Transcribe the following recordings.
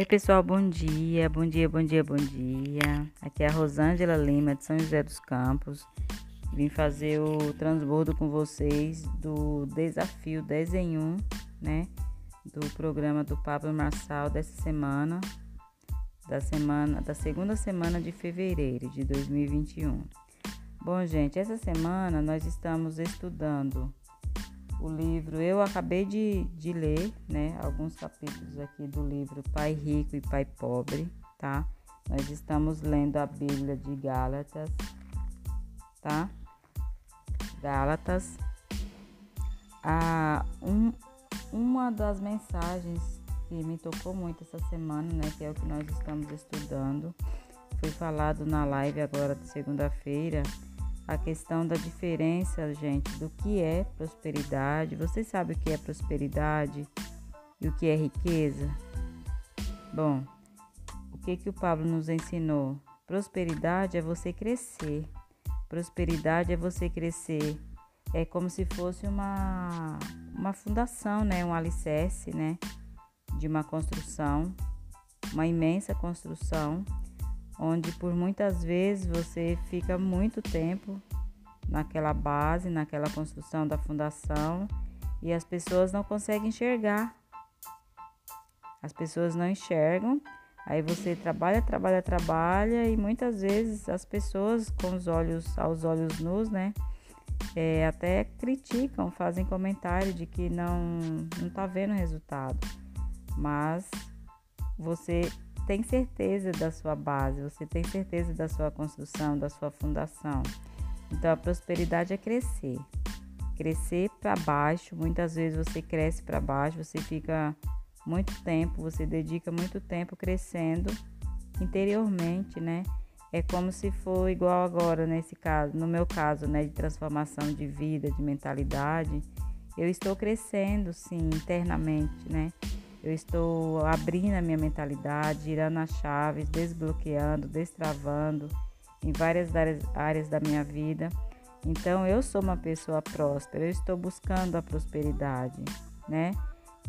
Oi, pessoal, bom dia, bom dia, bom dia, bom dia. Aqui é a Rosângela Lima, de São José dos Campos. Vim fazer o transbordo com vocês do desafio 10 em 1, né? Do programa do Pablo Marçal dessa semana, da semana, da segunda semana de fevereiro de 2021. Bom, gente, essa semana nós estamos estudando o livro. Eu acabei de, de ler, né, alguns capítulos aqui do livro Pai Rico e Pai Pobre, tá? Nós estamos lendo a Bíblia de Gálatas, tá? Gálatas. Ah, um, uma das mensagens que me tocou muito essa semana, né, que é o que nós estamos estudando, foi falado na live agora de segunda-feira a questão da diferença, gente, do que é prosperidade. Você sabe o que é prosperidade e o que é riqueza? Bom, o que que o Pablo nos ensinou? Prosperidade é você crescer. Prosperidade é você crescer. É como se fosse uma uma fundação, né, um alicerce, né, de uma construção, uma imensa construção onde por muitas vezes você fica muito tempo naquela base, naquela construção da fundação e as pessoas não conseguem enxergar. As pessoas não enxergam. Aí você trabalha, trabalha, trabalha e muitas vezes as pessoas com os olhos aos olhos nus, né, é, até criticam, fazem comentário de que não não está vendo resultado. Mas você tem certeza da sua base, você tem certeza da sua construção, da sua fundação. Então a prosperidade é crescer. Crescer para baixo, muitas vezes você cresce para baixo, você fica muito tempo, você dedica muito tempo crescendo interiormente, né? É como se for igual agora nesse caso, no meu caso, né, de transformação de vida, de mentalidade, eu estou crescendo sim internamente, né? Eu estou abrindo a minha mentalidade, girando as chaves, desbloqueando, destravando em várias áreas da minha vida. Então, eu sou uma pessoa próspera, eu estou buscando a prosperidade, né?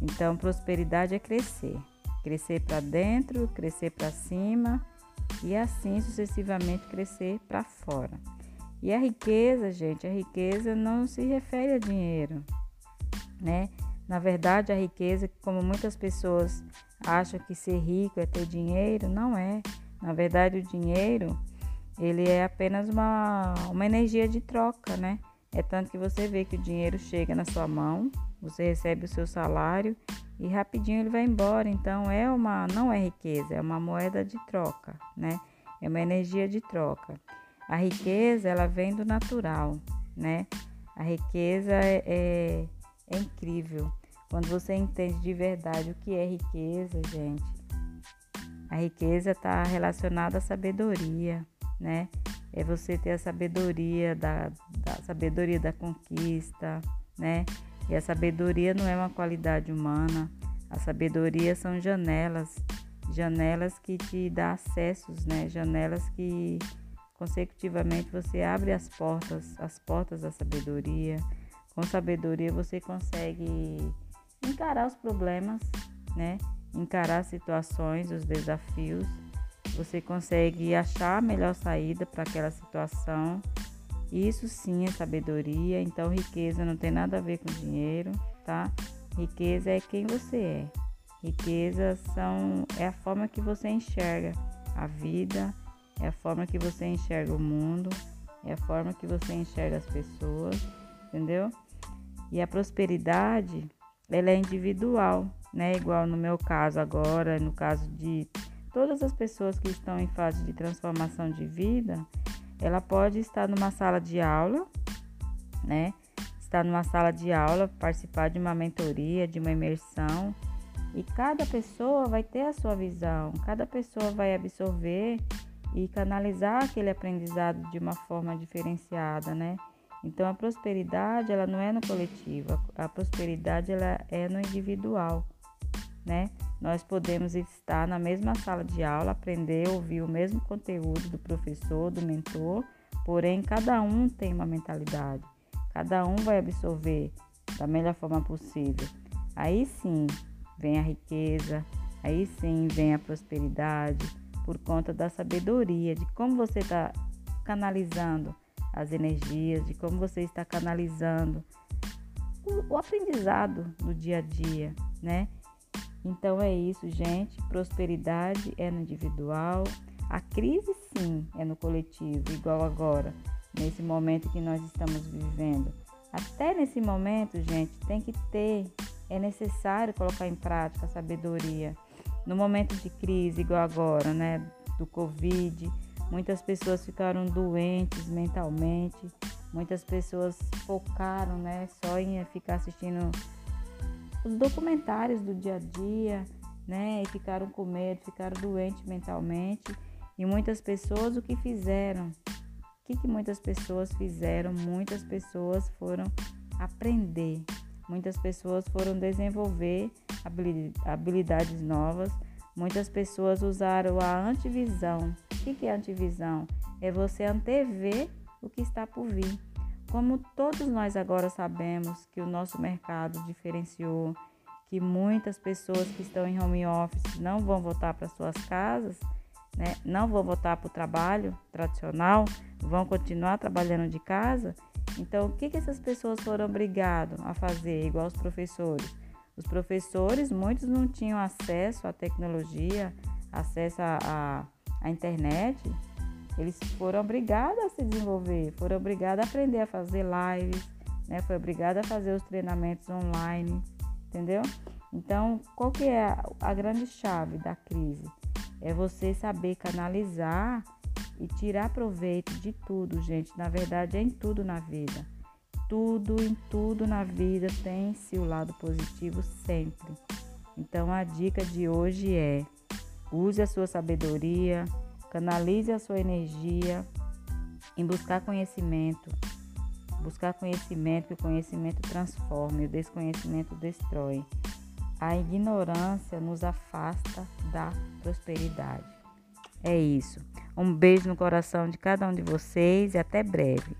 Então, prosperidade é crescer. Crescer para dentro, crescer para cima e assim sucessivamente crescer para fora. E a riqueza, gente, a riqueza não se refere a dinheiro, né? Na verdade, a riqueza, como muitas pessoas acham que ser rico é ter dinheiro, não é. Na verdade, o dinheiro, ele é apenas uma, uma energia de troca, né? É tanto que você vê que o dinheiro chega na sua mão, você recebe o seu salário e rapidinho ele vai embora. Então é uma, não é riqueza, é uma moeda de troca, né? É uma energia de troca. A riqueza ela vem do natural, né? A riqueza é, é, é incrível. Quando você entende de verdade o que é riqueza, gente, a riqueza está relacionada à sabedoria, né? É você ter a sabedoria da, da sabedoria da conquista, né? E a sabedoria não é uma qualidade humana. A sabedoria são janelas, janelas que te dá acessos, né? Janelas que consecutivamente você abre as portas, as portas da sabedoria. Com sabedoria você consegue encarar os problemas, né? Encarar situações, os desafios. Você consegue achar a melhor saída para aquela situação. Isso sim é sabedoria. Então, riqueza não tem nada a ver com dinheiro, tá? Riqueza é quem você é. Riqueza são, é a forma que você enxerga a vida, é a forma que você enxerga o mundo, é a forma que você enxerga as pessoas, entendeu? E a prosperidade ela é individual, né? Igual no meu caso agora, no caso de todas as pessoas que estão em fase de transformação de vida, ela pode estar numa sala de aula, né? Estar numa sala de aula, participar de uma mentoria, de uma imersão, e cada pessoa vai ter a sua visão, cada pessoa vai absorver e canalizar aquele aprendizado de uma forma diferenciada, né? Então a prosperidade ela não é no coletivo, a prosperidade ela é no individual, né? Nós podemos estar na mesma sala de aula, aprender, ouvir o mesmo conteúdo do professor, do mentor, porém cada um tem uma mentalidade, cada um vai absorver da melhor forma possível. Aí sim vem a riqueza, Aí sim vem a prosperidade por conta da sabedoria, de como você está canalizando as energias, de como você está canalizando o, o aprendizado do dia a dia, né? Então é isso, gente. Prosperidade é no individual. A crise, sim, é no coletivo, igual agora, nesse momento que nós estamos vivendo. Até nesse momento, gente, tem que ter, é necessário colocar em prática a sabedoria. No momento de crise, igual agora, né, do Covid, muitas pessoas ficaram doentes mentalmente, muitas pessoas focaram, né, só em ficar assistindo os documentários do dia a dia, né? E ficaram com medo, ficaram doentes mentalmente. E muitas pessoas o que fizeram? O que, que muitas pessoas fizeram? Muitas pessoas foram aprender, muitas pessoas foram desenvolver habilidades novas, muitas pessoas usaram a antivisão. O que, é antivisão? É você antever o que está por vir. Como todos nós agora sabemos que o nosso mercado diferenciou, que muitas pessoas que estão em home office não vão voltar para suas casas, né? não vão voltar para o trabalho tradicional, vão continuar trabalhando de casa. Então, o que, que essas pessoas foram obrigadas a fazer, igual os professores? Os professores, muitos não tinham acesso à tecnologia, acesso à, à internet, eles foram obrigados a se desenvolver, foram obrigados a aprender a fazer lives, né? Foi obrigado a fazer os treinamentos online, entendeu? Então, qual que é a, a grande chave da crise? É você saber canalizar e tirar proveito de tudo, gente. Na verdade, é em tudo na vida. Tudo, em tudo na vida tem-se o lado positivo sempre. Então, a dica de hoje é: use a sua sabedoria, Canalize a sua energia em buscar conhecimento. Buscar conhecimento, que o conhecimento transforma e o desconhecimento destrói. A ignorância nos afasta da prosperidade. É isso. Um beijo no coração de cada um de vocês e até breve.